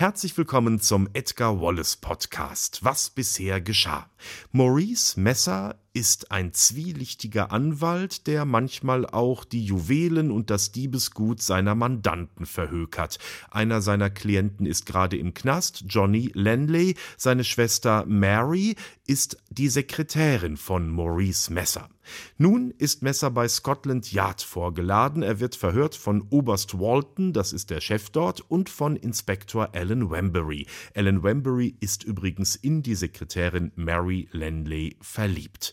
Herzlich willkommen zum Edgar Wallace Podcast. Was bisher geschah. Maurice Messer ist ein zwielichtiger Anwalt, der manchmal auch die Juwelen und das Diebesgut seiner Mandanten verhökert. Einer seiner Klienten ist gerade im Knast, Johnny Lenley. Seine Schwester Mary ist die Sekretärin von Maurice Messer. Nun ist Messer bei Scotland Yard vorgeladen. Er wird verhört von Oberst Walton, das ist der Chef dort, und von Inspektor Alan Wembury. Alan Wembury ist übrigens in die Sekretärin Mary Lenley verliebt.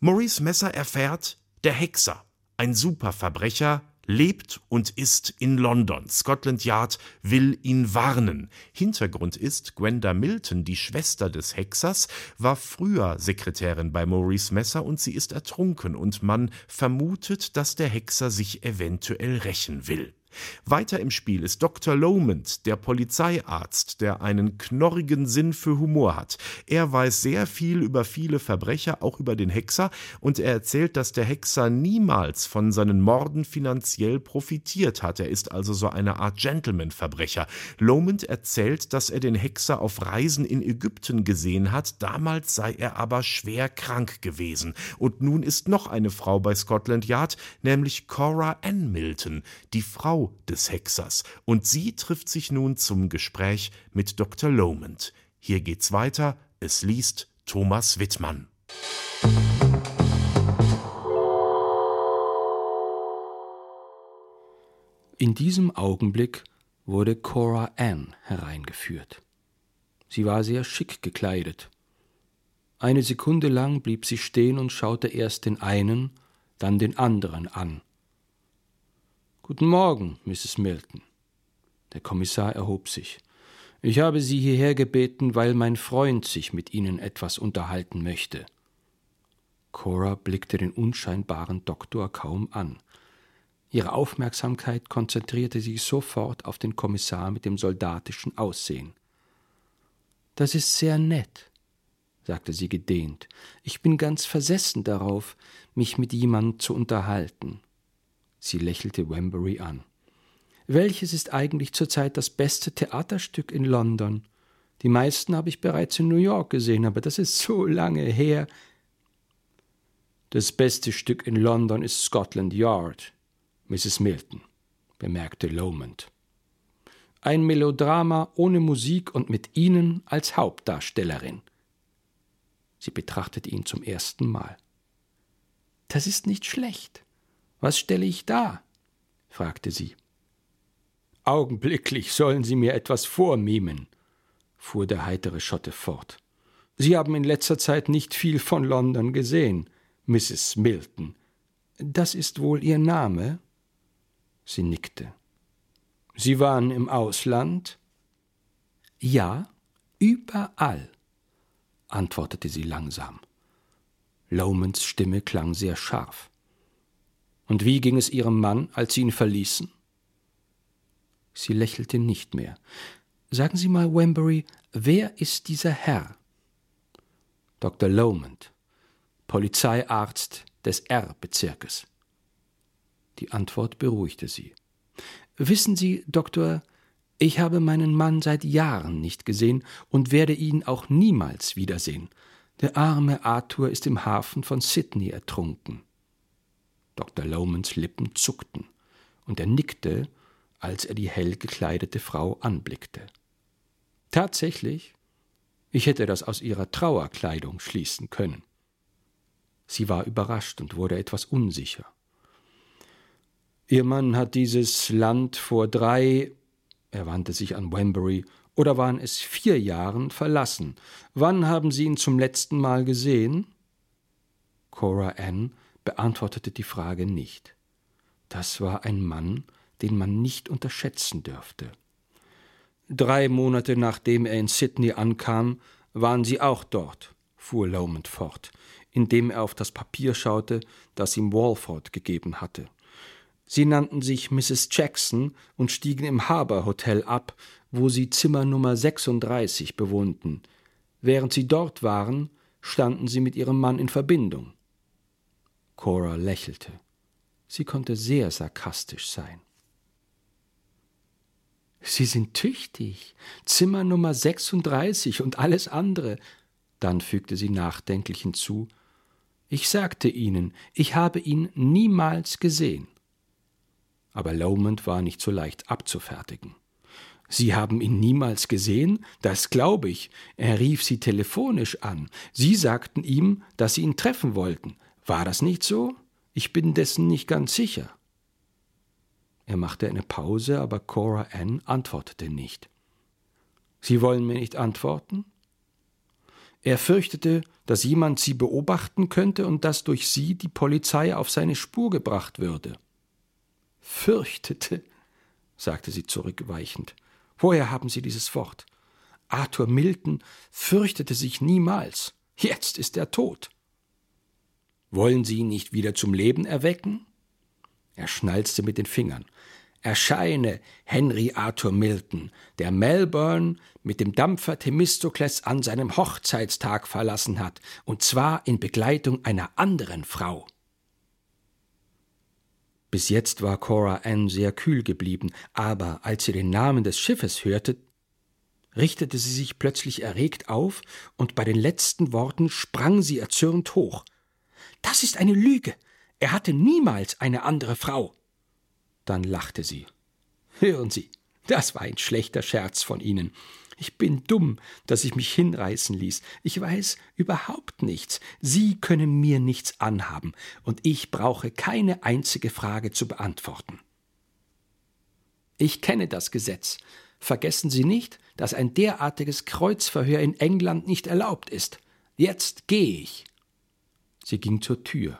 Maurice Messer erfährt, der Hexer, ein Superverbrecher, lebt und ist in London. Scotland Yard will ihn warnen. Hintergrund ist, Gwenda Milton, die Schwester des Hexers, war früher Sekretärin bei Maurice Messer und sie ist ertrunken und man vermutet, dass der Hexer sich eventuell rächen will. Weiter im Spiel ist Dr. Lomond, der Polizeiarzt, der einen knorrigen Sinn für Humor hat. Er weiß sehr viel über viele Verbrecher, auch über den Hexer, und er erzählt, dass der Hexer niemals von seinen Morden finanziell profitiert hat. Er ist also so eine Art Gentleman-Verbrecher. Lomond erzählt, dass er den Hexer auf Reisen in Ägypten gesehen hat, damals sei er aber schwer krank gewesen. Und nun ist noch eine Frau bei Scotland Yard, nämlich Cora Ann Milton, die Frau des Hexers, und sie trifft sich nun zum Gespräch mit Dr. Lomond. Hier geht's weiter, es liest Thomas Wittmann. In diesem Augenblick wurde Cora Ann hereingeführt. Sie war sehr schick gekleidet. Eine Sekunde lang blieb sie stehen und schaute erst den einen, dann den anderen an. Guten Morgen, Mrs. Milton. Der Kommissar erhob sich. Ich habe Sie hierher gebeten, weil mein Freund sich mit Ihnen etwas unterhalten möchte. Cora blickte den unscheinbaren Doktor kaum an. Ihre Aufmerksamkeit konzentrierte sich sofort auf den Kommissar mit dem soldatischen Aussehen. Das ist sehr nett, sagte sie gedehnt. Ich bin ganz versessen darauf, mich mit jemandem zu unterhalten. Sie lächelte Wembury an. Welches ist eigentlich zurzeit das beste Theaterstück in London? Die meisten habe ich bereits in New York gesehen, aber das ist so lange her. Das beste Stück in London ist Scotland Yard, Mrs. Milton, bemerkte Lomond. Ein Melodrama ohne Musik und mit Ihnen als Hauptdarstellerin. Sie betrachtete ihn zum ersten Mal. Das ist nicht schlecht. Was stelle ich dar? fragte sie. Augenblicklich sollen Sie mir etwas vormimen, fuhr der heitere Schotte fort. Sie haben in letzter Zeit nicht viel von London gesehen, Mrs. Milton. Das ist wohl Ihr Name? Sie nickte. Sie waren im Ausland? Ja, überall, antwortete sie langsam. Lomans Stimme klang sehr scharf. Und wie ging es Ihrem Mann, als Sie ihn verließen? Sie lächelte nicht mehr. Sagen Sie mal, Wembury, wer ist dieser Herr? Dr. Lomond, Polizeiarzt des R-Bezirkes. Die Antwort beruhigte sie. Wissen Sie, Doktor, ich habe meinen Mann seit Jahren nicht gesehen und werde ihn auch niemals wiedersehen. Der arme Arthur ist im Hafen von Sydney ertrunken. Dr. Lomans Lippen zuckten, und er nickte, als er die hell gekleidete Frau anblickte. Tatsächlich, ich hätte das aus ihrer Trauerkleidung schließen können. Sie war überrascht und wurde etwas unsicher. Ihr Mann hat dieses Land vor drei, er wandte sich an Wembury, oder waren es vier Jahren verlassen. Wann haben Sie ihn zum letzten Mal gesehen? Cora Ann beantwortete die Frage nicht. Das war ein Mann, den man nicht unterschätzen dürfte. Drei Monate nachdem er in Sydney ankam, waren sie auch dort, fuhr Lomond fort. indem er auf das Papier schaute, das ihm Walford gegeben hatte. Sie nannten sich Mrs. Jackson und stiegen im Harbour Hotel ab, wo sie Zimmer Nummer 36 bewohnten. Während sie dort waren, standen sie mit ihrem Mann in Verbindung. Cora lächelte. Sie konnte sehr sarkastisch sein. Sie sind tüchtig. Zimmer Nummer 36 und alles andere. Dann fügte sie nachdenklich hinzu: Ich sagte Ihnen, ich habe ihn niemals gesehen. Aber Lomond war nicht so leicht abzufertigen. Sie haben ihn niemals gesehen? Das glaube ich. Er rief Sie telefonisch an. Sie sagten ihm, dass Sie ihn treffen wollten. War das nicht so? Ich bin dessen nicht ganz sicher. Er machte eine Pause, aber Cora Ann antwortete nicht. Sie wollen mir nicht antworten? Er fürchtete, dass jemand sie beobachten könnte und dass durch sie die Polizei auf seine Spur gebracht würde. Fürchtete, sagte sie zurückweichend. Woher haben Sie dieses Wort? Arthur Milton fürchtete sich niemals. Jetzt ist er tot. Wollen Sie ihn nicht wieder zum Leben erwecken? Er schnalzte mit den Fingern. Erscheine, Henry Arthur Milton, der Melbourne mit dem Dampfer Themistokles an seinem Hochzeitstag verlassen hat, und zwar in Begleitung einer anderen Frau. Bis jetzt war Cora Ann sehr kühl geblieben, aber als sie den Namen des Schiffes hörte, richtete sie sich plötzlich erregt auf, und bei den letzten Worten sprang sie erzürnt hoch. Das ist eine Lüge. Er hatte niemals eine andere Frau. Dann lachte sie. Hören Sie, das war ein schlechter Scherz von Ihnen. Ich bin dumm, dass ich mich hinreißen ließ. Ich weiß überhaupt nichts. Sie können mir nichts anhaben, und ich brauche keine einzige Frage zu beantworten. Ich kenne das Gesetz. Vergessen Sie nicht, dass ein derartiges Kreuzverhör in England nicht erlaubt ist. Jetzt gehe ich. Sie ging zur Tür.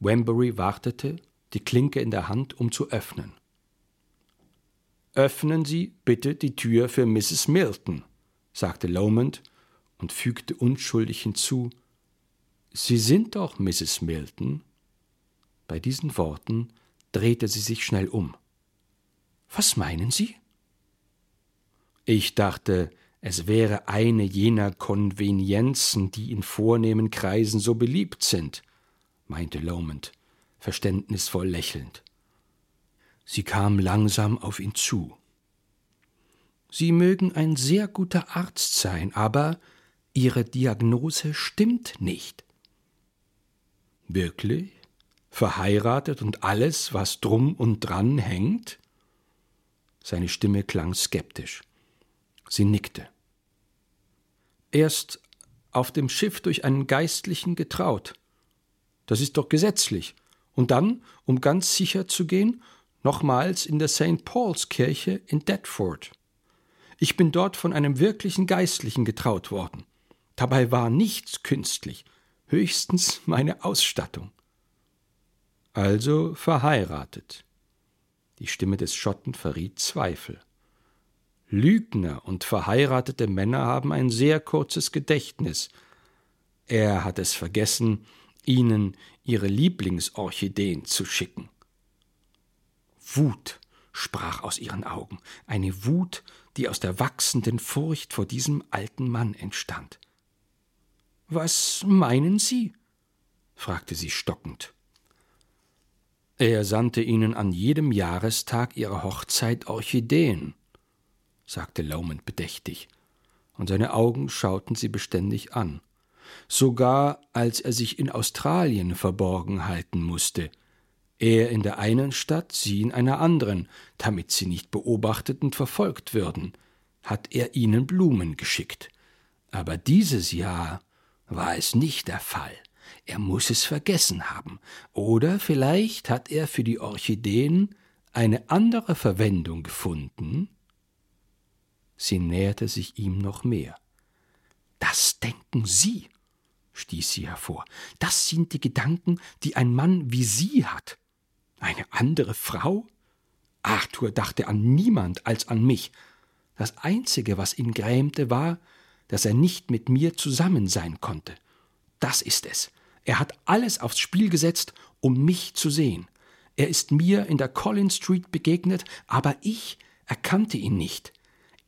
Wembury wartete, die Klinke in der Hand, um zu öffnen. Öffnen Sie bitte die Tür für Mrs. Milton, sagte Lomond und fügte unschuldig hinzu Sie sind doch Mrs. Milton. Bei diesen Worten drehte sie sich schnell um. Was meinen Sie? Ich dachte, es wäre eine jener Konvenienzen, die in vornehmen Kreisen so beliebt sind, meinte Lomond, verständnisvoll lächelnd. Sie kam langsam auf ihn zu. Sie mögen ein sehr guter Arzt sein, aber Ihre Diagnose stimmt nicht. Wirklich? Verheiratet und alles, was drum und dran hängt? Seine Stimme klang skeptisch. Sie nickte. Erst auf dem Schiff durch einen Geistlichen getraut. Das ist doch gesetzlich. Und dann, um ganz sicher zu gehen, nochmals in der St. Paul's Kirche in Deptford. Ich bin dort von einem wirklichen Geistlichen getraut worden. Dabei war nichts künstlich, höchstens meine Ausstattung. Also verheiratet. Die Stimme des Schotten verriet Zweifel. Lügner und verheiratete Männer haben ein sehr kurzes Gedächtnis. Er hat es vergessen, ihnen ihre Lieblingsorchideen zu schicken. Wut sprach aus ihren Augen, eine Wut, die aus der wachsenden Furcht vor diesem alten Mann entstand. Was meinen Sie? fragte sie stockend. Er sandte ihnen an jedem Jahrestag ihrer Hochzeit Orchideen, sagte Lomond bedächtig, und seine Augen schauten sie beständig an. Sogar als er sich in Australien verborgen halten musste, er in der einen Stadt, sie in einer anderen, damit sie nicht beobachtet und verfolgt würden, hat er ihnen Blumen geschickt. Aber dieses Jahr war es nicht der Fall. Er muss es vergessen haben. Oder vielleicht hat er für die Orchideen eine andere Verwendung gefunden. Sie näherte sich ihm noch mehr. Das denken Sie, stieß sie hervor. Das sind die Gedanken, die ein Mann wie Sie hat. Eine andere Frau? Arthur dachte an niemand als an mich. Das Einzige, was ihn grämte, war, dass er nicht mit mir zusammen sein konnte. Das ist es. Er hat alles aufs Spiel gesetzt, um mich zu sehen. Er ist mir in der Collins Street begegnet, aber ich erkannte ihn nicht.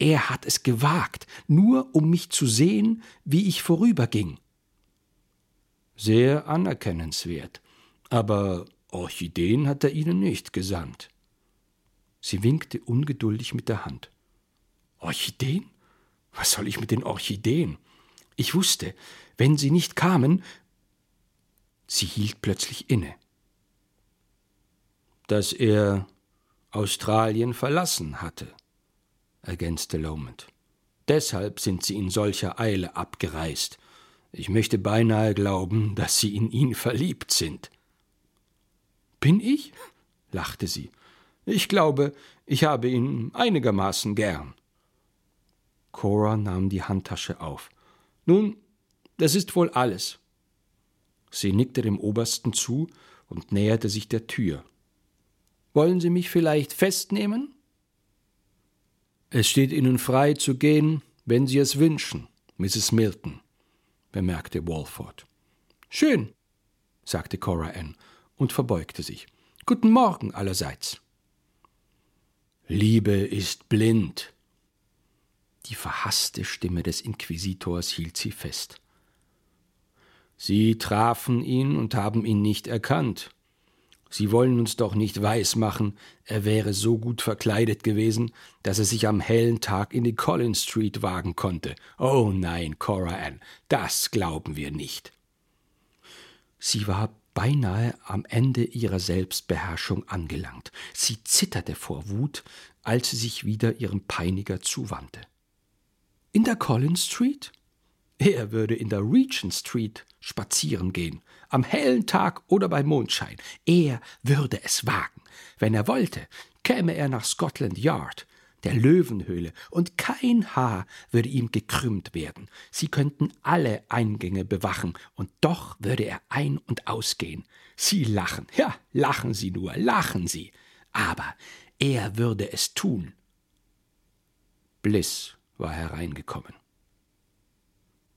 Er hat es gewagt, nur um mich zu sehen, wie ich vorüberging. Sehr anerkennenswert. Aber Orchideen hat er Ihnen nicht gesandt. Sie winkte ungeduldig mit der Hand. Orchideen? Was soll ich mit den Orchideen? Ich wusste, wenn sie nicht kamen. Sie hielt plötzlich inne. Dass er Australien verlassen hatte, ergänzte Lomond. Deshalb sind sie in solcher Eile abgereist. Ich möchte beinahe glauben, dass Sie in ihn verliebt sind. Bin ich? lachte sie. Ich glaube, ich habe ihn einigermaßen gern. Cora nahm die Handtasche auf. Nun, das ist wohl alles. Sie nickte dem Obersten zu und näherte sich der Tür. Wollen Sie mich vielleicht festnehmen? Es steht Ihnen frei zu gehen, wenn Sie es wünschen, Mrs. Milton, bemerkte Walford. Schön, sagte Cora Ann und verbeugte sich. Guten Morgen allerseits. Liebe ist blind. Die verhasste Stimme des Inquisitors hielt sie fest. Sie trafen ihn und haben ihn nicht erkannt. Sie wollen uns doch nicht weismachen, er wäre so gut verkleidet gewesen, dass er sich am hellen Tag in die Collins Street wagen konnte. Oh nein, Cora Ann, das glauben wir nicht. Sie war beinahe am Ende ihrer Selbstbeherrschung angelangt. Sie zitterte vor Wut, als sie sich wieder ihrem Peiniger zuwandte. In der Collins Street? Er würde in der Regent Street spazieren gehen, am hellen Tag oder bei Mondschein. Er würde es wagen. Wenn er wollte, käme er nach Scotland Yard, der Löwenhöhle, und kein Haar würde ihm gekrümmt werden. Sie könnten alle Eingänge bewachen, und doch würde er ein- und ausgehen. Sie lachen, ja, lachen Sie nur, lachen Sie. Aber er würde es tun. Bliss war hereingekommen.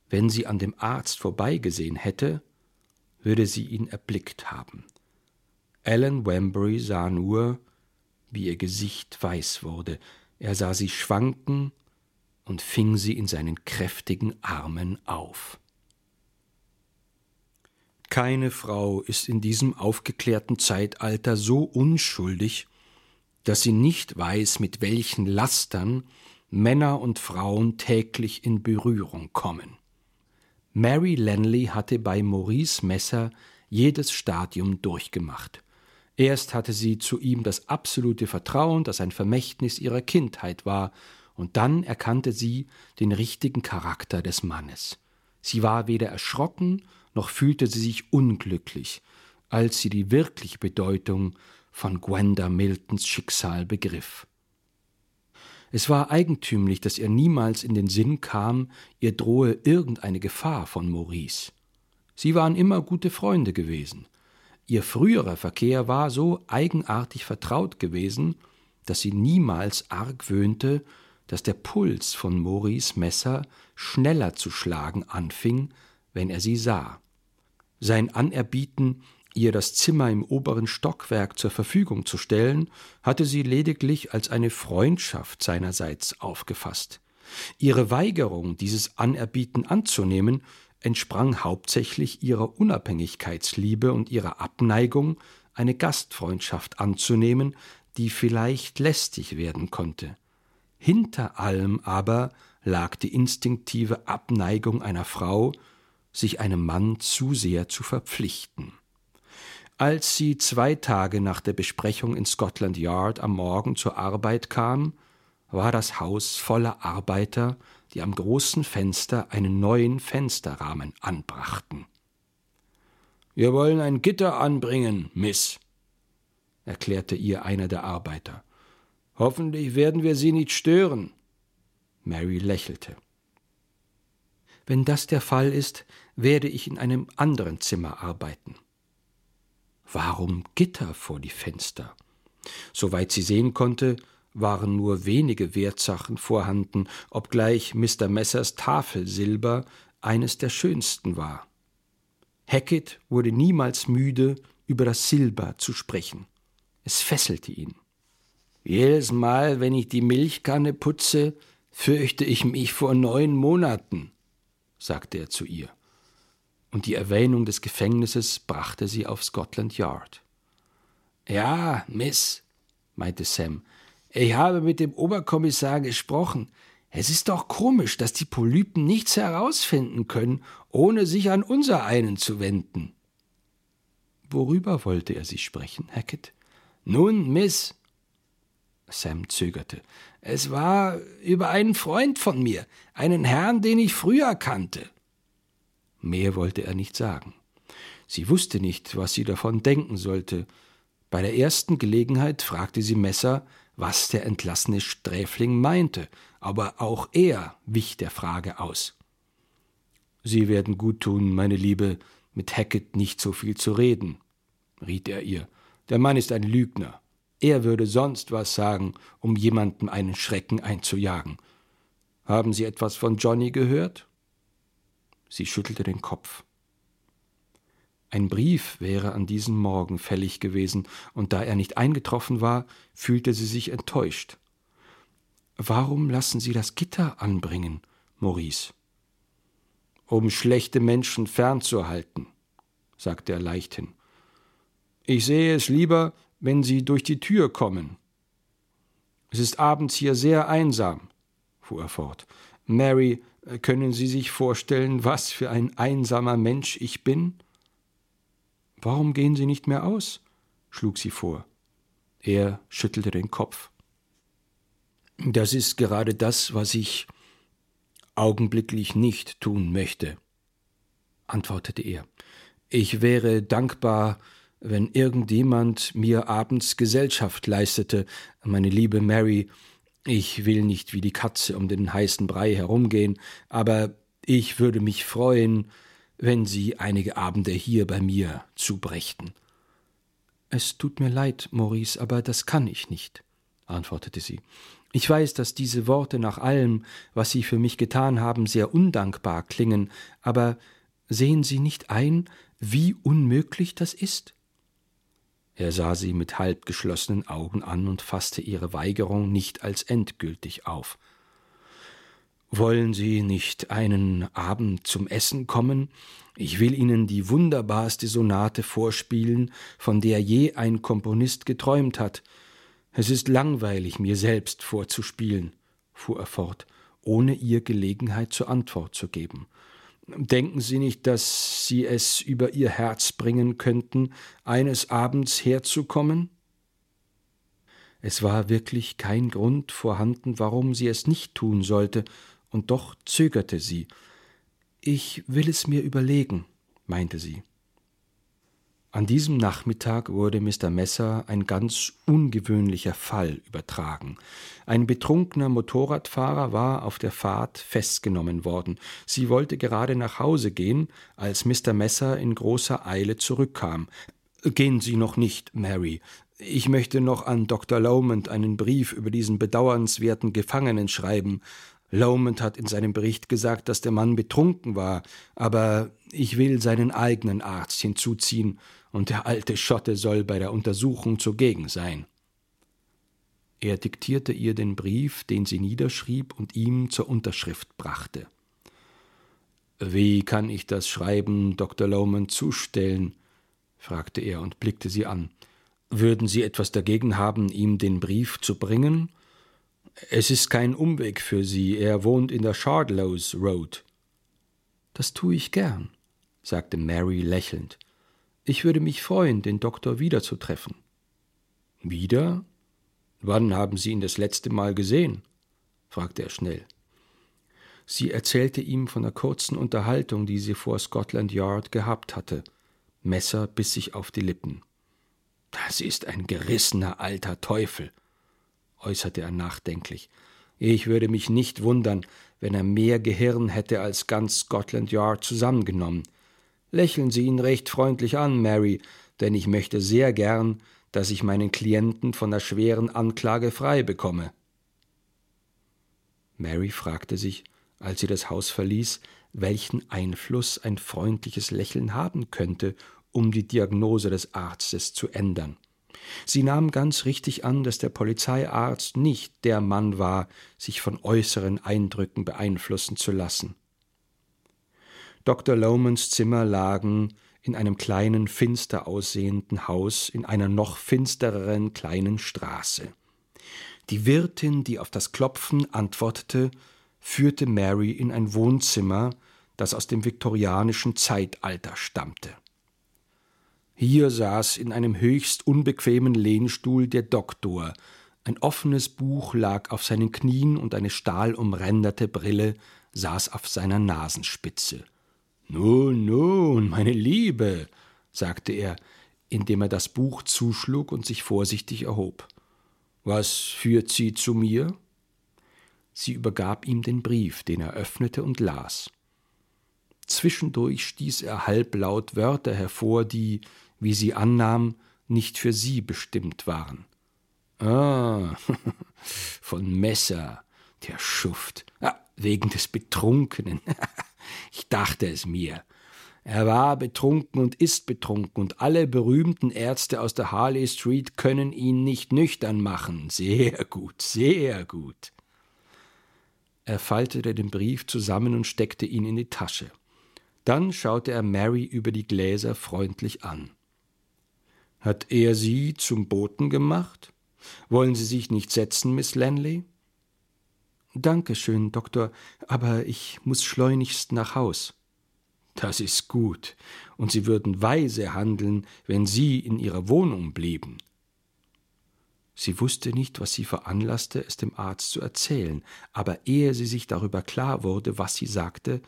Wenn sie an dem Arzt vorbeigesehen hätte, würde sie ihn erblickt haben. Alan Wembury sah nur, wie ihr Gesicht weiß wurde, er sah sie schwanken und fing sie in seinen kräftigen Armen auf. Keine Frau ist in diesem aufgeklärten Zeitalter so unschuldig, dass sie nicht weiß, mit welchen Lastern Männer und Frauen täglich in Berührung kommen. Mary Lenley hatte bei Maurice Messer jedes Stadium durchgemacht. Erst hatte sie zu ihm das absolute Vertrauen, das ein Vermächtnis ihrer Kindheit war, und dann erkannte sie den richtigen Charakter des Mannes. Sie war weder erschrocken, noch fühlte sie sich unglücklich, als sie die wirkliche Bedeutung von Gwenda Miltons Schicksal begriff. Es war eigentümlich, dass ihr niemals in den Sinn kam, ihr drohe irgendeine Gefahr von Maurice. Sie waren immer gute Freunde gewesen. Ihr früherer Verkehr war so eigenartig vertraut gewesen, dass sie niemals argwöhnte, dass der Puls von Maurice Messer schneller zu schlagen anfing, wenn er sie sah. Sein Anerbieten, ihr das Zimmer im oberen Stockwerk zur Verfügung zu stellen, hatte sie lediglich als eine Freundschaft seinerseits aufgefasst. Ihre Weigerung, dieses Anerbieten anzunehmen, entsprang hauptsächlich ihrer Unabhängigkeitsliebe und ihrer Abneigung, eine Gastfreundschaft anzunehmen, die vielleicht lästig werden konnte. Hinter allem aber lag die instinktive Abneigung einer Frau, sich einem Mann zu sehr zu verpflichten. Als sie zwei Tage nach der Besprechung in Scotland Yard am Morgen zur Arbeit kam, war das Haus voller Arbeiter, die am großen Fenster einen neuen Fensterrahmen anbrachten. Wir wollen ein Gitter anbringen, Miss, erklärte ihr einer der Arbeiter. Hoffentlich werden wir Sie nicht stören. Mary lächelte. Wenn das der Fall ist, werde ich in einem anderen Zimmer arbeiten. Warum Gitter vor die Fenster? Soweit sie sehen konnte, waren nur wenige Wertsachen vorhanden, obgleich Mr. Messers Tafelsilber eines der schönsten war. Hackett wurde niemals müde, über das Silber zu sprechen. Es fesselte ihn. Jedes Mal, wenn ich die Milchkanne putze, fürchte ich mich vor neun Monaten, sagte er zu ihr. Und die Erwähnung des Gefängnisses brachte sie auf Scotland Yard. Ja, Miss, meinte Sam, ich habe mit dem Oberkommissar gesprochen. Es ist doch komisch, dass die Polypen nichts herausfinden können, ohne sich an unser einen zu wenden. Worüber wollte er Sie sprechen, Hackett? Nun, Miss, Sam zögerte. Es war über einen Freund von mir, einen Herrn, den ich früher kannte. Mehr wollte er nicht sagen. Sie wusste nicht, was sie davon denken sollte. Bei der ersten Gelegenheit fragte sie Messer, was der entlassene Sträfling meinte, aber auch er wich der Frage aus. Sie werden gut tun, meine Liebe, mit Hackett nicht so viel zu reden, riet er ihr. Der Mann ist ein Lügner. Er würde sonst was sagen, um jemandem einen Schrecken einzujagen. Haben Sie etwas von Johnny gehört? Sie schüttelte den Kopf. Ein Brief wäre an diesem Morgen fällig gewesen, und da er nicht eingetroffen war, fühlte sie sich enttäuscht. Warum lassen Sie das Gitter anbringen, Maurice? Um schlechte Menschen fernzuhalten, sagte er leichthin. Ich sehe es lieber, wenn Sie durch die Tür kommen. Es ist abends hier sehr einsam, fuhr er fort. Mary, können Sie sich vorstellen, was für ein einsamer Mensch ich bin? Warum gehen Sie nicht mehr aus? schlug sie vor. Er schüttelte den Kopf. Das ist gerade das, was ich augenblicklich nicht tun möchte, antwortete er. Ich wäre dankbar, wenn irgendjemand mir abends Gesellschaft leistete, meine liebe Mary, ich will nicht wie die Katze um den heißen Brei herumgehen, aber ich würde mich freuen, wenn Sie einige Abende hier bei mir zubrächten. Es tut mir leid, Maurice, aber das kann ich nicht, antwortete sie. Ich weiß, dass diese Worte nach allem, was Sie für mich getan haben, sehr undankbar klingen, aber sehen Sie nicht ein, wie unmöglich das ist? Er sah sie mit halb geschlossenen Augen an und fasste ihre Weigerung nicht als endgültig auf. Wollen Sie nicht einen Abend zum Essen kommen? Ich will Ihnen die wunderbarste Sonate vorspielen, von der je ein Komponist geträumt hat. Es ist langweilig, mir selbst vorzuspielen, fuhr er fort, ohne ihr Gelegenheit zur Antwort zu geben. Denken Sie nicht, dass Sie es über Ihr Herz bringen könnten, eines Abends herzukommen? Es war wirklich kein Grund vorhanden, warum sie es nicht tun sollte, und doch zögerte sie. Ich will es mir überlegen, meinte sie. An diesem Nachmittag wurde Mr. Messer ein ganz ungewöhnlicher Fall übertragen. Ein betrunkener Motorradfahrer war auf der Fahrt festgenommen worden. Sie wollte gerade nach Hause gehen, als Mr. Messer in großer Eile zurückkam. Gehen Sie noch nicht, Mary. Ich möchte noch an Dr. Lomond einen Brief über diesen bedauernswerten Gefangenen schreiben. Lomond hat in seinem Bericht gesagt, dass der Mann betrunken war, aber ich will seinen eigenen Arzt hinzuziehen und der alte Schotte soll bei der Untersuchung zugegen sein. Er diktierte ihr den Brief, den sie niederschrieb und ihm zur Unterschrift brachte. Wie kann ich das Schreiben Dr. Lowman zustellen? fragte er und blickte sie an. Würden Sie etwas dagegen haben, ihm den Brief zu bringen? Es ist kein Umweg für Sie, er wohnt in der Shardlows Road. Das tue ich gern, sagte Mary lächelnd. Ich würde mich freuen, den Doktor wiederzutreffen. Wieder? Wann haben Sie ihn das letzte Mal gesehen? fragte er schnell. Sie erzählte ihm von der kurzen Unterhaltung, die sie vor Scotland Yard gehabt hatte. Messer biss sich auf die Lippen. Das ist ein gerissener alter Teufel, äußerte er nachdenklich. Ich würde mich nicht wundern, wenn er mehr Gehirn hätte als ganz Scotland Yard zusammengenommen. Lächeln Sie ihn recht freundlich an, Mary, denn ich möchte sehr gern, dass ich meinen Klienten von der schweren Anklage frei bekomme. Mary fragte sich, als sie das Haus verließ, welchen Einfluss ein freundliches Lächeln haben könnte, um die Diagnose des Arztes zu ändern. Sie nahm ganz richtig an, dass der Polizeiarzt nicht der Mann war, sich von äußeren Eindrücken beeinflussen zu lassen. Dr. Lomans Zimmer lagen in einem kleinen, finster aussehenden Haus in einer noch finstereren kleinen Straße. Die Wirtin, die auf das Klopfen antwortete, führte Mary in ein Wohnzimmer, das aus dem viktorianischen Zeitalter stammte. Hier saß in einem höchst unbequemen Lehnstuhl der Doktor. Ein offenes Buch lag auf seinen Knien und eine stahlumränderte Brille saß auf seiner Nasenspitze. Nun, nun, meine Liebe, sagte er, indem er das Buch zuschlug und sich vorsichtig erhob. Was führt Sie zu mir? Sie übergab ihm den Brief, den er öffnete und las. Zwischendurch stieß er halblaut Wörter hervor, die, wie sie annahm, nicht für sie bestimmt waren. Ah, von Messer, der Schuft. Ah, wegen des Betrunkenen. ich dachte es mir. Er war betrunken und ist betrunken, und alle berühmten Ärzte aus der Harley Street können ihn nicht nüchtern machen. Sehr gut, sehr gut. Er faltete den Brief zusammen und steckte ihn in die Tasche. Dann schaute er Mary über die Gläser freundlich an. Hat er Sie zum Boten gemacht? Wollen Sie sich nicht setzen, Miss Lanley? Danke schön, Doktor, aber ich muss schleunigst nach Haus. Das ist gut, und Sie würden weise handeln, wenn Sie in Ihrer Wohnung blieben. Sie wusste nicht, was sie veranlasste, es dem Arzt zu erzählen, aber ehe sie sich darüber klar wurde, was sie sagte,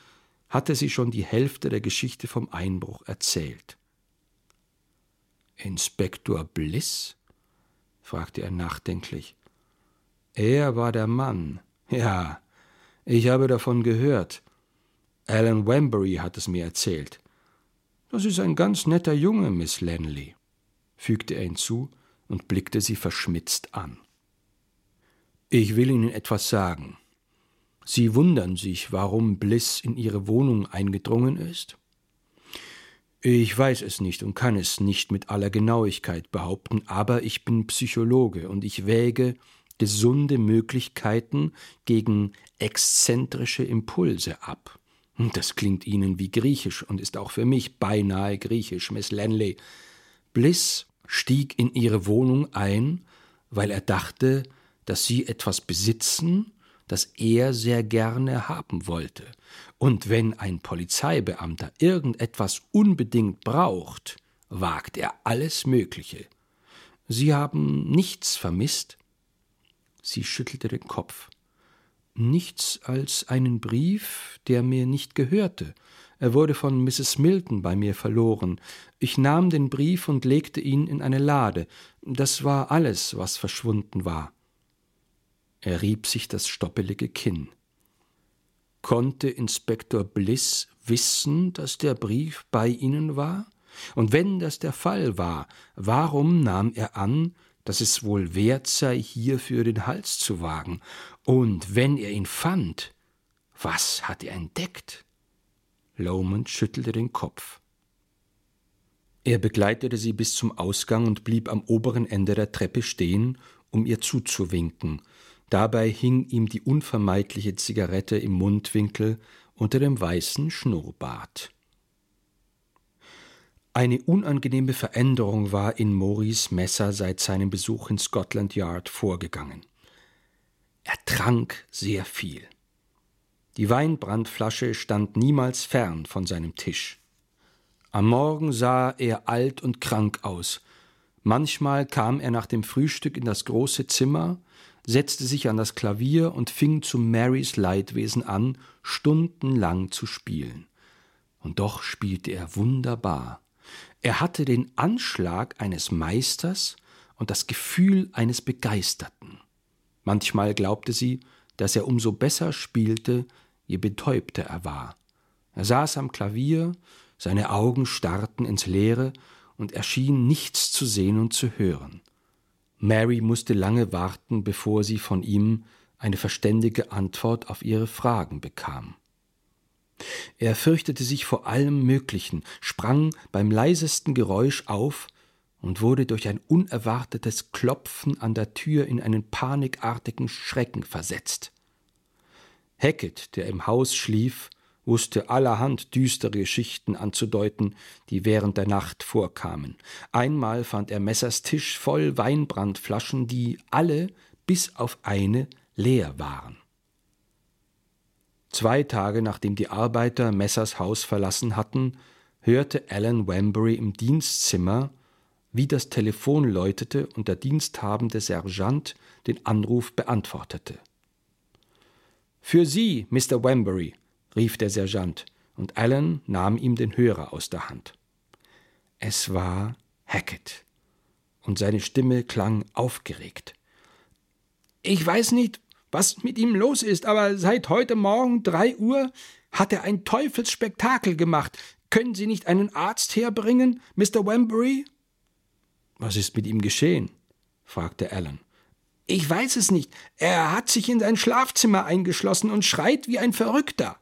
hatte sie schon die Hälfte der Geschichte vom Einbruch erzählt. Inspektor Bliss? fragte er nachdenklich. Er war der Mann. Ja, ich habe davon gehört. Alan Wembury hat es mir erzählt. Das ist ein ganz netter Junge, Miss Lanley, fügte er hinzu und blickte sie verschmitzt an. Ich will Ihnen etwas sagen. Sie wundern sich, warum Bliss in Ihre Wohnung eingedrungen ist? Ich weiß es nicht und kann es nicht mit aller Genauigkeit behaupten, aber ich bin Psychologe und ich wäge gesunde Möglichkeiten gegen exzentrische Impulse ab. Das klingt Ihnen wie griechisch und ist auch für mich beinahe griechisch, Miss Lanley. Bliss stieg in ihre Wohnung ein, weil er dachte, dass sie etwas besitzen, das er sehr gerne haben wollte. Und wenn ein Polizeibeamter irgendetwas unbedingt braucht, wagt er alles Mögliche. Sie haben nichts vermisst? Sie schüttelte den Kopf. Nichts als einen Brief, der mir nicht gehörte. Er wurde von Mrs. Milton bei mir verloren. Ich nahm den Brief und legte ihn in eine Lade. Das war alles, was verschwunden war. Er rieb sich das stoppelige Kinn. Konnte Inspektor Bliss wissen, dass der Brief bei Ihnen war? Und wenn das der Fall war, warum nahm er an, dass es wohl wert sei, hierfür den Hals zu wagen? Und wenn er ihn fand, was hat er entdeckt? Lomond schüttelte den Kopf. Er begleitete sie bis zum Ausgang und blieb am oberen Ende der Treppe stehen, um ihr zuzuwinken, Dabei hing ihm die unvermeidliche Zigarette im Mundwinkel unter dem weißen Schnurrbart. Eine unangenehme Veränderung war in Maurice Messer seit seinem Besuch in Scotland Yard vorgegangen. Er trank sehr viel. Die Weinbrandflasche stand niemals fern von seinem Tisch. Am Morgen sah er alt und krank aus. Manchmal kam er nach dem Frühstück in das große Zimmer, setzte sich an das Klavier und fing zu Marys Leidwesen an, stundenlang zu spielen. Und doch spielte er wunderbar. Er hatte den Anschlag eines Meisters und das Gefühl eines Begeisterten. Manchmal glaubte sie, dass er umso besser spielte, je betäubter er war. Er saß am Klavier, seine Augen starrten ins Leere, und er schien nichts zu sehen und zu hören. Mary musste lange warten, bevor sie von ihm eine verständige Antwort auf ihre Fragen bekam. Er fürchtete sich vor allem Möglichen, sprang beim leisesten Geräusch auf und wurde durch ein unerwartetes Klopfen an der Tür in einen panikartigen Schrecken versetzt. Hackett, der im Haus schlief, wusste allerhand düstere Geschichten anzudeuten, die während der Nacht vorkamen. Einmal fand er Messers Tisch voll Weinbrandflaschen, die alle bis auf eine leer waren. Zwei Tage nachdem die Arbeiter Messers Haus verlassen hatten, hörte Alan Wambury im Dienstzimmer, wie das Telefon läutete und der diensthabende Sergeant den Anruf beantwortete. Für Sie, Mr. Wambury, rief der Sergeant, und Alan nahm ihm den Hörer aus der Hand. Es war Hackett, und seine Stimme klang aufgeregt. Ich weiß nicht, was mit ihm los ist, aber seit heute Morgen drei Uhr hat er ein Teufelsspektakel gemacht. Können Sie nicht einen Arzt herbringen, Mr. Wembury? Was ist mit ihm geschehen? fragte Alan. Ich weiß es nicht. Er hat sich in sein Schlafzimmer eingeschlossen und schreit wie ein Verrückter.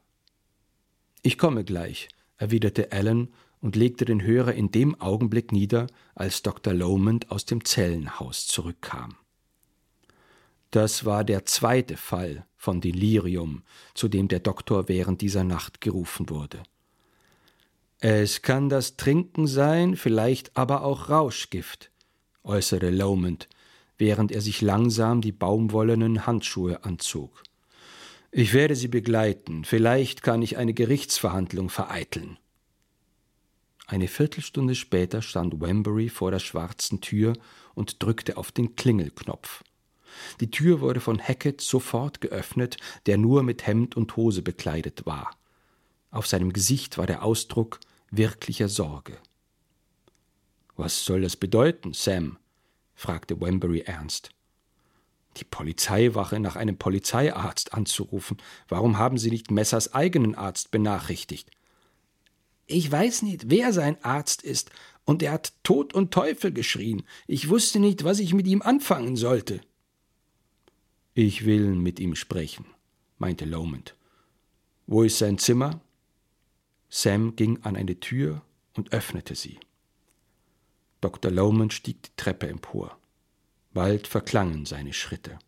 Ich komme gleich, erwiderte Alan und legte den Hörer in dem Augenblick nieder, als Dr. Lomond aus dem Zellenhaus zurückkam. Das war der zweite Fall von Delirium, zu dem der Doktor während dieser Nacht gerufen wurde. Es kann das Trinken sein, vielleicht aber auch Rauschgift, äußerte Lomond, während er sich langsam die baumwollenen Handschuhe anzog. Ich werde Sie begleiten. Vielleicht kann ich eine Gerichtsverhandlung vereiteln. Eine Viertelstunde später stand Wembury vor der schwarzen Tür und drückte auf den Klingelknopf. Die Tür wurde von Hackett sofort geöffnet, der nur mit Hemd und Hose bekleidet war. Auf seinem Gesicht war der Ausdruck wirklicher Sorge. Was soll das bedeuten, Sam? fragte Wembury ernst die Polizeiwache nach einem Polizeiarzt anzurufen. Warum haben Sie nicht Messers eigenen Arzt benachrichtigt? Ich weiß nicht, wer sein Arzt ist, und er hat Tod und Teufel geschrien. Ich wusste nicht, was ich mit ihm anfangen sollte. Ich will mit ihm sprechen, meinte Lomond. Wo ist sein Zimmer? Sam ging an eine Tür und öffnete sie. Dr. Lomond stieg die Treppe empor. Bald verklangen seine Schritte.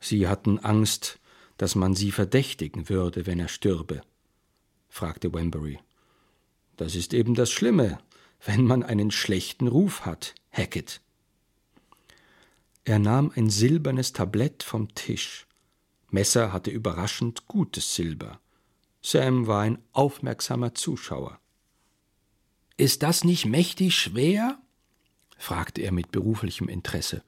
Sie hatten Angst, dass man sie verdächtigen würde, wenn er stürbe, fragte Wembury. Das ist eben das Schlimme, wenn man einen schlechten Ruf hat, Hackett. Er nahm ein silbernes Tablett vom Tisch. Messer hatte überraschend gutes Silber. Sam war ein aufmerksamer Zuschauer. Ist das nicht mächtig schwer? fragte er mit beruflichem Interesse.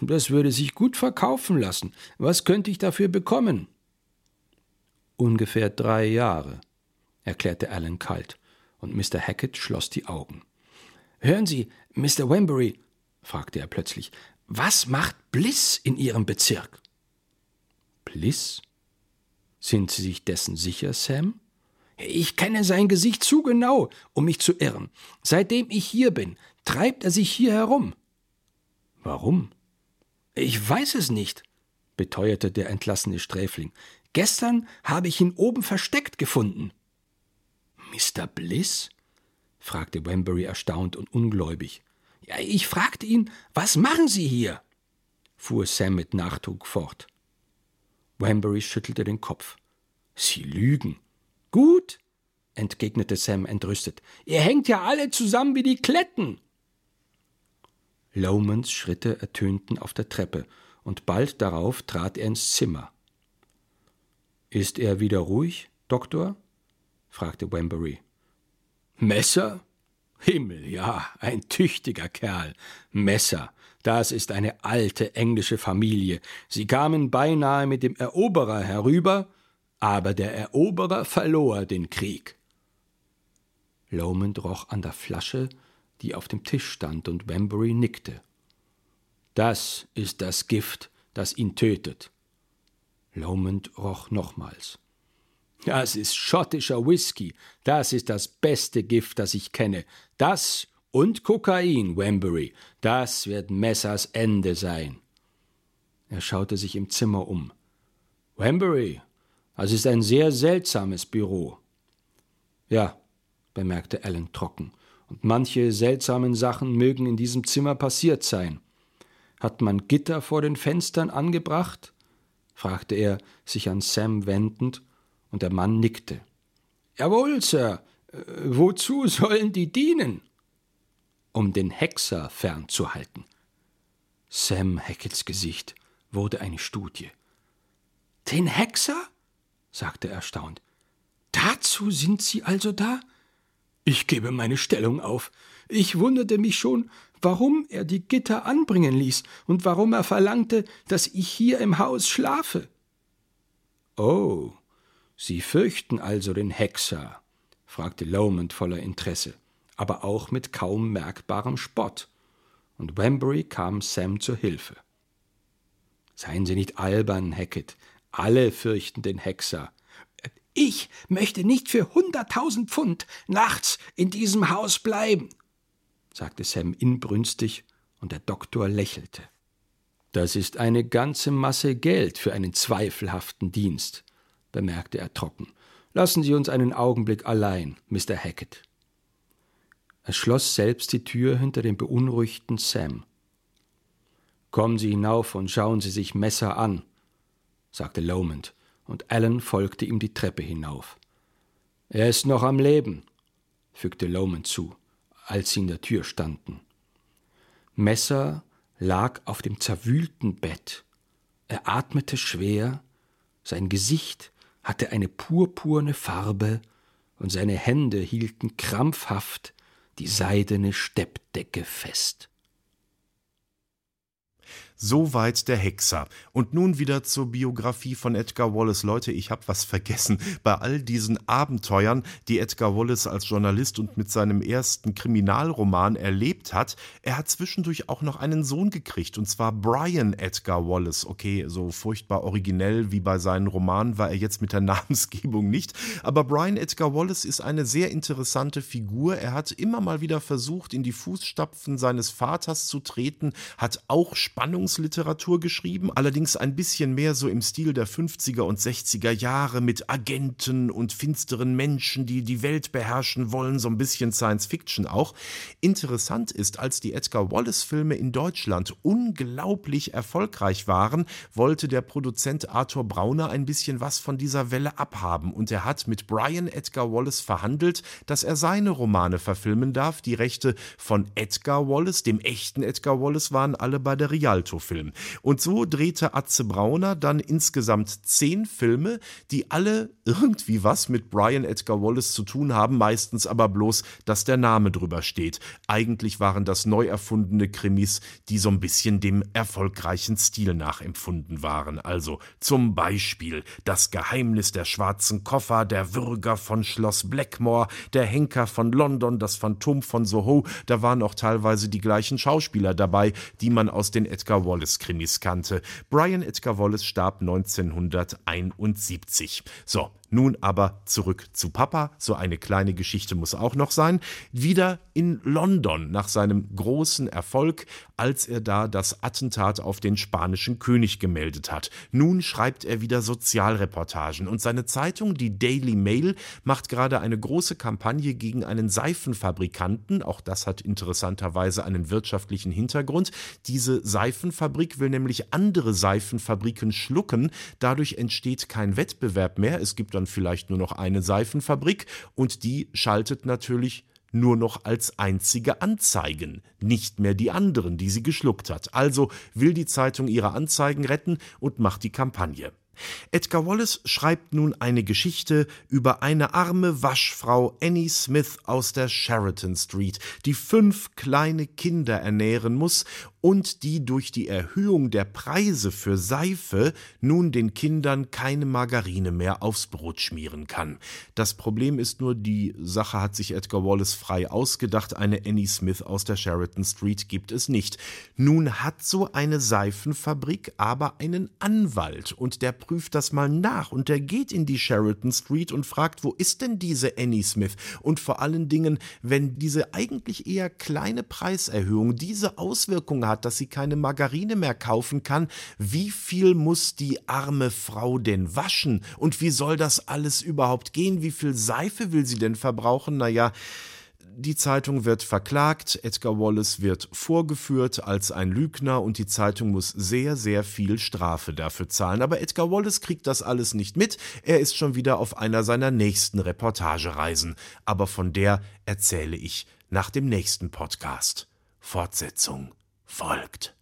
Das würde sich gut verkaufen lassen. Was könnte ich dafür bekommen? Ungefähr drei Jahre, erklärte Alan kalt, und Mr. Hackett schloss die Augen. Hören Sie, Mr. Wembury, fragte er plötzlich, was macht Bliss in Ihrem Bezirk? Bliss? Sind Sie sich dessen sicher, Sam? Ich kenne sein Gesicht zu genau, um mich zu irren. Seitdem ich hier bin, treibt er sich hier herum. Warum? Ich weiß es nicht, beteuerte der entlassene Sträfling. Gestern habe ich ihn oben versteckt gefunden. Mr. Bliss? fragte Wembury erstaunt und ungläubig. Ja, ich fragte ihn, was machen Sie hier? fuhr Sam mit Nachdruck fort. Wembury schüttelte den Kopf. Sie lügen. Gut, entgegnete Sam entrüstet. Ihr hängt ja alle zusammen wie die Kletten. Lomans Schritte ertönten auf der Treppe, und bald darauf trat er ins Zimmer. Ist er wieder ruhig, Doktor? fragte Wembury. Messer? Himmel, ja, ein tüchtiger Kerl. Messer, das ist eine alte englische Familie. Sie kamen beinahe mit dem Eroberer herüber, aber der Eroberer verlor den Krieg. Lomond roch an der Flasche, die auf dem Tisch stand, und Wembury nickte. Das ist das Gift, das ihn tötet. Lomond roch nochmals. Das ist schottischer Whisky. Das ist das beste Gift, das ich kenne. Das und Kokain, Wembury. Das wird Messers Ende sein. Er schaute sich im Zimmer um. Wembury, das ist ein sehr seltsames Büro. Ja, bemerkte Alan trocken, und manche seltsamen Sachen mögen in diesem Zimmer passiert sein. Hat man Gitter vor den Fenstern angebracht? fragte er, sich an Sam wendend, und der Mann nickte. Jawohl, Sir. Äh, wozu sollen die dienen? Um den Hexer fernzuhalten. Sam Hacketts Gesicht wurde eine Studie. Den Hexer? sagte er erstaunt. Dazu sind Sie also da? Ich gebe meine Stellung auf. Ich wunderte mich schon, warum er die Gitter anbringen ließ und warum er verlangte, dass ich hier im Haus schlafe. Oh, Sie fürchten also den Hexer? fragte Lomond voller Interesse, aber auch mit kaum merkbarem Spott. Und Wembury kam Sam zur Hilfe. Seien Sie nicht albern, Hackett. Alle fürchten den Hexer. Ich möchte nicht für hunderttausend Pfund nachts in diesem Haus bleiben, sagte Sam inbrünstig, und der Doktor lächelte. Das ist eine ganze Masse Geld für einen zweifelhaften Dienst, bemerkte er trocken. Lassen Sie uns einen Augenblick allein, Mr. Hackett. Er schloss selbst die Tür hinter dem beunruhigten Sam. Kommen Sie hinauf und schauen Sie sich Messer an, sagte Lomond, und Allen folgte ihm die Treppe hinauf. Er ist noch am Leben, fügte Lomond zu, als sie in der Tür standen. Messer lag auf dem zerwühlten Bett. Er atmete schwer, sein Gesicht hatte eine purpurne Farbe und seine Hände hielten krampfhaft die seidene Steppdecke fest. Soweit der Hexer. Und nun wieder zur Biografie von Edgar Wallace. Leute, ich habe was vergessen. Bei all diesen Abenteuern, die Edgar Wallace als Journalist und mit seinem ersten Kriminalroman erlebt hat, er hat zwischendurch auch noch einen Sohn gekriegt, und zwar Brian Edgar Wallace. Okay, so furchtbar originell wie bei seinen Romanen war er jetzt mit der Namensgebung nicht, aber Brian Edgar Wallace ist eine sehr interessante Figur. Er hat immer mal wieder versucht, in die Fußstapfen seines Vaters zu treten, hat auch Spannungs Spannungsliteratur geschrieben, allerdings ein bisschen mehr so im Stil der 50er und 60er Jahre mit Agenten und finsteren Menschen, die die Welt beherrschen wollen, so ein bisschen Science Fiction auch. Interessant ist, als die Edgar Wallace-Filme in Deutschland unglaublich erfolgreich waren, wollte der Produzent Arthur Brauner ein bisschen was von dieser Welle abhaben und er hat mit Brian Edgar Wallace verhandelt, dass er seine Romane verfilmen darf. Die Rechte von Edgar Wallace, dem echten Edgar Wallace, waren alle bei der Rialto Kinofilm. Und so drehte Atze Brauner dann insgesamt zehn Filme, die alle irgendwie was mit Brian Edgar Wallace zu tun haben, meistens aber bloß, dass der Name drüber steht. Eigentlich waren das neu erfundene Krimis, die so ein bisschen dem erfolgreichen Stil nachempfunden waren. Also zum Beispiel Das Geheimnis der schwarzen Koffer, Der Würger von Schloss Blackmore, Der Henker von London, Das Phantom von Soho. Da waren auch teilweise die gleichen Schauspieler dabei, die man aus den Edgar Wallace-Krimis kannte. Brian Edgar Wallace starb 1971. So, nun aber zurück zu Papa. So eine kleine Geschichte muss auch noch sein. Wieder in London nach seinem großen Erfolg, als er da das Attentat auf den spanischen König gemeldet hat. Nun schreibt er wieder Sozialreportagen und seine Zeitung, die Daily Mail, macht gerade eine große Kampagne gegen einen Seifenfabrikanten. Auch das hat interessanterweise einen wirtschaftlichen Hintergrund. Diese Seifenfabrik will nämlich andere Seifenfabriken schlucken. Dadurch entsteht kein Wettbewerb mehr. Es gibt dann vielleicht nur noch eine Seifenfabrik und die schaltet natürlich nur noch als einzige Anzeigen, nicht mehr die anderen, die sie geschluckt hat. Also will die Zeitung ihre Anzeigen retten und macht die Kampagne. Edgar Wallace schreibt nun eine Geschichte über eine arme Waschfrau Annie Smith aus der Sheraton Street, die fünf kleine Kinder ernähren muss und die durch die Erhöhung der Preise für Seife nun den Kindern keine Margarine mehr aufs Brot schmieren kann. Das Problem ist nur, die Sache hat sich Edgar Wallace frei ausgedacht, eine Annie Smith aus der Sheraton Street gibt es nicht. Nun hat so eine Seifenfabrik aber einen Anwalt und der prüft das mal nach und er geht in die Sheraton Street und fragt, wo ist denn diese Annie Smith? Und vor allen Dingen, wenn diese eigentlich eher kleine Preiserhöhung diese Auswirkung hat, dass sie keine Margarine mehr kaufen kann, wie viel muss die arme Frau denn waschen? Und wie soll das alles überhaupt gehen? Wie viel Seife will sie denn verbrauchen? Naja, die Zeitung wird verklagt, Edgar Wallace wird vorgeführt als ein Lügner und die Zeitung muss sehr, sehr viel Strafe dafür zahlen. Aber Edgar Wallace kriegt das alles nicht mit, er ist schon wieder auf einer seiner nächsten Reportagereisen. Aber von der erzähle ich nach dem nächsten Podcast. Fortsetzung folgt.